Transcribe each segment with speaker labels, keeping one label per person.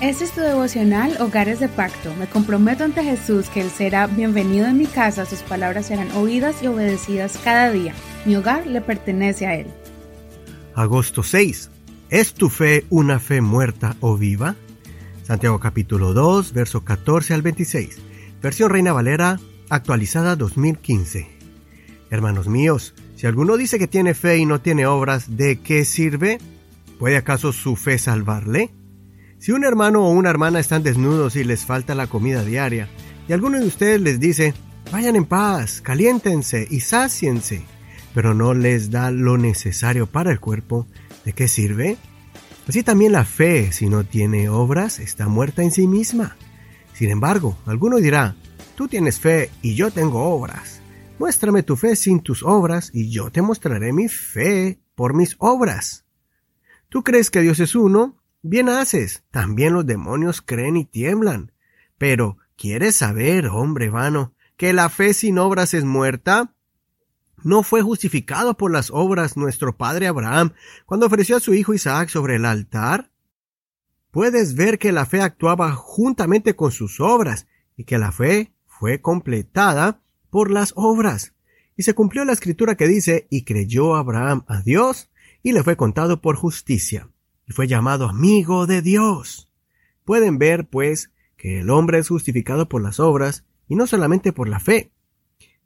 Speaker 1: Este es tu devocional Hogares de Pacto. Me comprometo ante Jesús que Él será bienvenido en mi casa, sus palabras serán oídas y obedecidas cada día. Mi hogar le pertenece a Él.
Speaker 2: Agosto 6. ¿Es tu fe una fe muerta o viva? Santiago capítulo 2, verso 14 al 26. Versión Reina Valera, actualizada 2015. Hermanos míos, si alguno dice que tiene fe y no tiene obras, ¿de qué sirve? ¿Puede acaso su fe salvarle? Si un hermano o una hermana están desnudos y les falta la comida diaria, y alguno de ustedes les dice, vayan en paz, caliéntense y sáciense, pero no les da lo necesario para el cuerpo, ¿de qué sirve? Así también la fe, si no tiene obras, está muerta en sí misma. Sin embargo, alguno dirá, tú tienes fe y yo tengo obras. Muéstrame tu fe sin tus obras y yo te mostraré mi fe por mis obras. ¿Tú crees que Dios es uno? Bien haces, también los demonios creen y tiemblan. Pero, ¿quieres saber, hombre vano, que la fe sin obras es muerta? ¿No fue justificado por las obras nuestro padre Abraham cuando ofreció a su hijo Isaac sobre el altar? Puedes ver que la fe actuaba juntamente con sus obras y que la fe fue completada por las obras. Y se cumplió la escritura que dice, y creyó Abraham a Dios, y le fue contado por justicia y fue llamado amigo de Dios. Pueden ver, pues, que el hombre es justificado por las obras y no solamente por la fe.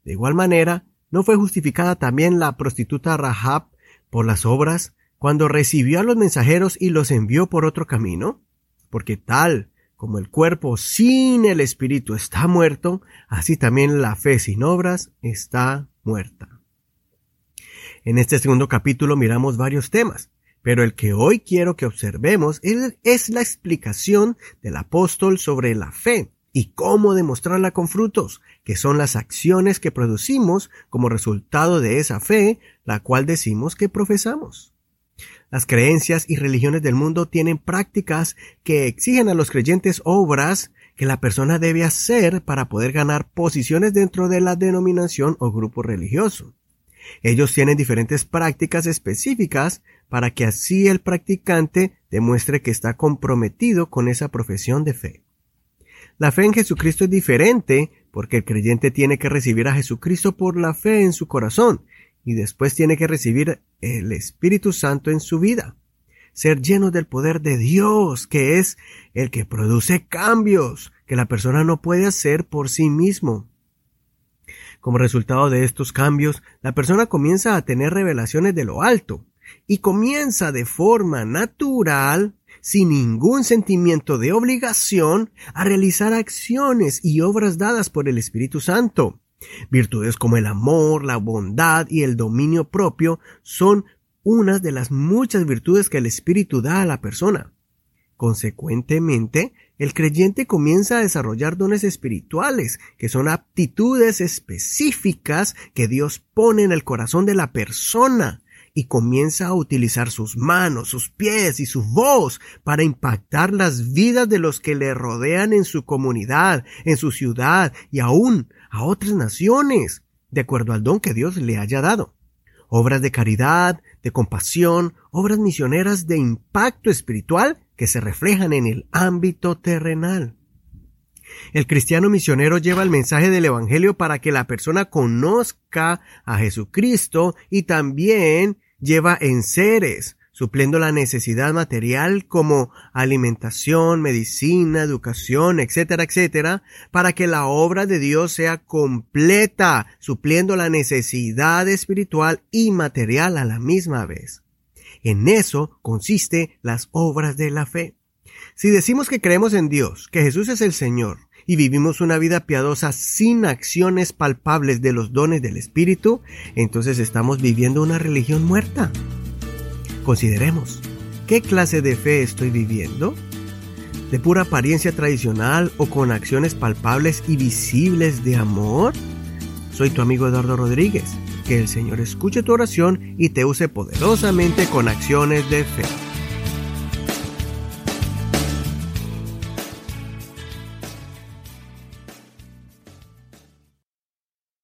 Speaker 2: De igual manera, ¿no fue justificada también la prostituta Rahab por las obras cuando recibió a los mensajeros y los envió por otro camino? Porque tal como el cuerpo sin el espíritu está muerto, así también la fe sin obras está muerta. En este segundo capítulo miramos varios temas. Pero el que hoy quiero que observemos es la explicación del apóstol sobre la fe y cómo demostrarla con frutos, que son las acciones que producimos como resultado de esa fe, la cual decimos que profesamos. Las creencias y religiones del mundo tienen prácticas que exigen a los creyentes obras que la persona debe hacer para poder ganar posiciones dentro de la denominación o grupo religioso. Ellos tienen diferentes prácticas específicas para que así el practicante demuestre que está comprometido con esa profesión de fe. La fe en Jesucristo es diferente porque el creyente tiene que recibir a Jesucristo por la fe en su corazón y después tiene que recibir el Espíritu Santo en su vida. Ser lleno del poder de Dios, que es el que produce cambios que la persona no puede hacer por sí mismo. Como resultado de estos cambios, la persona comienza a tener revelaciones de lo alto y comienza de forma natural, sin ningún sentimiento de obligación, a realizar acciones y obras dadas por el Espíritu Santo. Virtudes como el amor, la bondad y el dominio propio son unas de las muchas virtudes que el Espíritu da a la persona. Consecuentemente, el creyente comienza a desarrollar dones espirituales, que son aptitudes específicas que Dios pone en el corazón de la persona, y comienza a utilizar sus manos, sus pies y su voz para impactar las vidas de los que le rodean en su comunidad, en su ciudad y aún a otras naciones, de acuerdo al don que Dios le haya dado. Obras de caridad, de compasión, obras misioneras de impacto espiritual que se reflejan en el ámbito terrenal. El cristiano misionero lleva el mensaje del Evangelio para que la persona conozca a Jesucristo y también lleva enseres, supliendo la necesidad material como alimentación, medicina, educación, etcétera, etcétera, para que la obra de Dios sea completa, supliendo la necesidad espiritual y material a la misma vez. En eso consiste las obras de la fe. Si decimos que creemos en Dios, que Jesús es el Señor, y vivimos una vida piadosa sin acciones palpables de los dones del Espíritu, entonces estamos viviendo una religión muerta. Consideremos, ¿qué clase de fe estoy viviendo? ¿De pura apariencia tradicional o con acciones palpables y visibles de amor? Soy tu amigo Eduardo Rodríguez que el Señor escuche tu oración y te use poderosamente con acciones de fe.